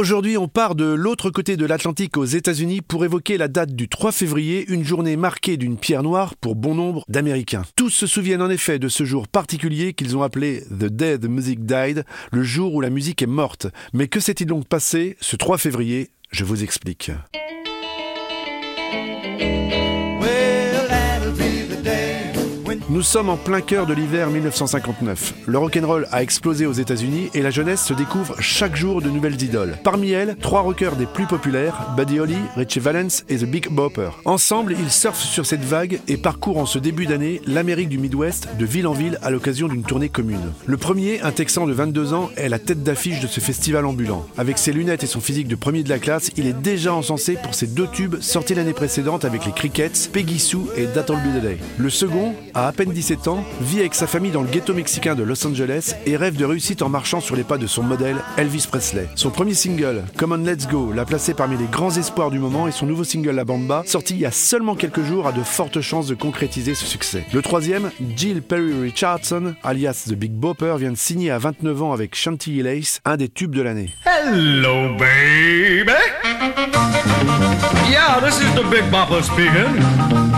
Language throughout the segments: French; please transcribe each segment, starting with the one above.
Aujourd'hui, on part de l'autre côté de l'Atlantique aux États-Unis pour évoquer la date du 3 février, une journée marquée d'une pierre noire pour bon nombre d'Américains. Tous se souviennent en effet de ce jour particulier qu'ils ont appelé The Day the Music Died, le jour où la musique est morte. Mais que s'est-il donc passé ce 3 février? Je vous explique. Nous sommes en plein cœur de l'hiver 1959. Le rock'n'roll a explosé aux États-Unis et la jeunesse se découvre chaque jour de nouvelles idoles. Parmi elles, trois rockers des plus populaires, Buddy Holly, Richie Valens et The Big Bopper. Ensemble, ils surfent sur cette vague et parcourent en ce début d'année l'Amérique du Midwest de ville en ville à l'occasion d'une tournée commune. Le premier, un Texan de 22 ans, est la tête d'affiche de ce festival ambulant. Avec ses lunettes et son physique de premier de la classe, il est déjà encensé pour ses deux tubes sortis l'année précédente avec les Crickets, Peggy Sue et That'll Be. Le second, a peine 17 ans, vit avec sa famille dans le ghetto mexicain de Los Angeles et rêve de réussite en marchant sur les pas de son modèle, Elvis Presley. Son premier single, Come On Let's Go, l'a placé parmi les grands espoirs du moment et son nouveau single La Bamba, sorti il y a seulement quelques jours, a de fortes chances de concrétiser ce succès. Le troisième, Jill Perry Richardson, alias The Big Bopper, vient de signer à 29 ans avec Chantilly Lace, un des tubes de l'année. Hello, baby. Yeah, this is the Big Bopper speaking.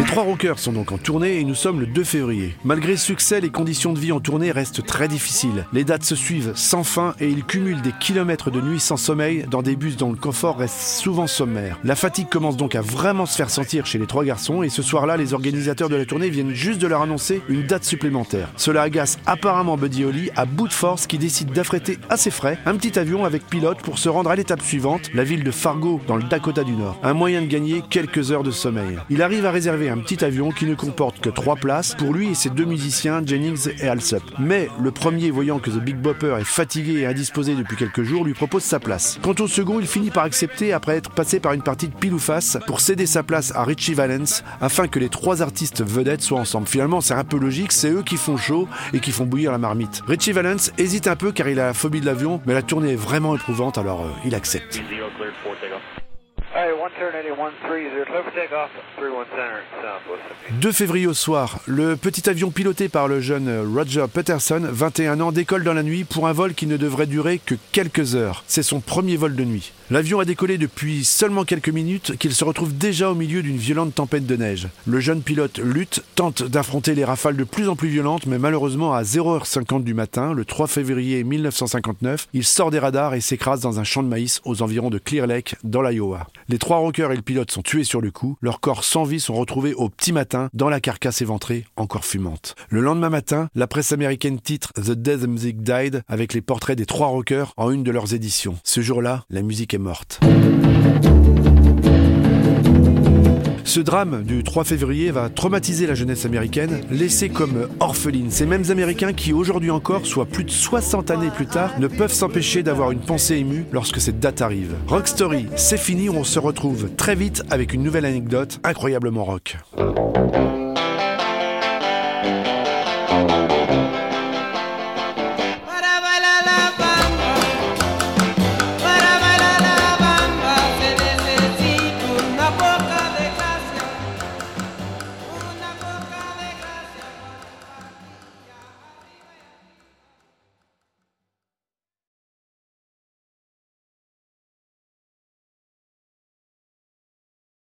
Les trois rockers sont donc en tournée et nous sommes le 2 février. Malgré ce succès, les conditions de vie en tournée restent très difficiles. Les dates se suivent sans fin et ils cumulent des kilomètres de nuit sans sommeil dans des bus dont le confort reste souvent sommaire. La fatigue commence donc à vraiment se faire sentir chez les trois garçons et ce soir-là, les organisateurs de la tournée viennent juste de leur annoncer une date supplémentaire. Cela agace apparemment Buddy Holly à bout de force qui décide d'affréter assez frais un petit avion avec pilote pour se rendre à l'étape suivante, la ville de Fargo dans le Dakota du Nord. Un moyen de gagner quelques heures de sommeil. Il arrive à réserver un petit avion qui ne comporte que trois places pour lui et ses deux musiciens, Jennings et Alsop. Mais le premier, voyant que The Big Bopper est fatigué et indisposé depuis quelques jours, lui propose sa place. Quant au second, il finit par accepter après être passé par une partie de pile ou face pour céder sa place à Richie Valens afin que les trois artistes vedettes soient ensemble. Finalement, c'est un peu logique, c'est eux qui font chaud et qui font bouillir la marmite. Richie Valens hésite un peu car il a la phobie de l'avion, mais la tournée est vraiment éprouvante alors euh, il accepte. 2 février au soir, le petit avion piloté par le jeune Roger Peterson, 21 ans, décolle dans la nuit pour un vol qui ne devrait durer que quelques heures. C'est son premier vol de nuit. L'avion a décollé depuis seulement quelques minutes qu'il se retrouve déjà au milieu d'une violente tempête de neige. Le jeune pilote lutte, tente d'affronter les rafales de plus en plus violentes, mais malheureusement à 0h50 du matin, le 3 février 1959, il sort des radars et s'écrase dans un champ de maïs aux environs de Clear Lake, dans l'Iowa. Les trois rockers et le pilote sont tués sur le coup, leurs corps sans vie sont retrouvés au petit matin dans la carcasse éventrée, encore fumante. Le lendemain matin, la presse américaine titre The Death Music Died avec les portraits des trois rockers en une de leurs éditions. Ce jour-là, la musique est morte. Ce drame du 3 février va traumatiser la jeunesse américaine, laissée comme orpheline. Ces mêmes Américains qui, aujourd'hui encore, soit plus de 60 années plus tard, ne peuvent s'empêcher d'avoir une pensée émue lorsque cette date arrive. Rock Story, c'est fini, on se retrouve très vite avec une nouvelle anecdote incroyablement rock.